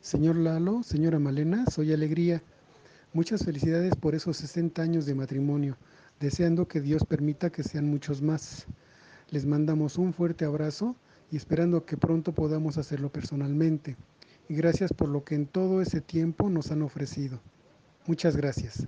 Señor Lalo, señora Malena, soy alegría. Muchas felicidades por esos 60 años de matrimonio, deseando que Dios permita que sean muchos más. Les mandamos un fuerte abrazo y esperando que pronto podamos hacerlo personalmente. Y gracias por lo que en todo ese tiempo nos han ofrecido. Muchas gracias.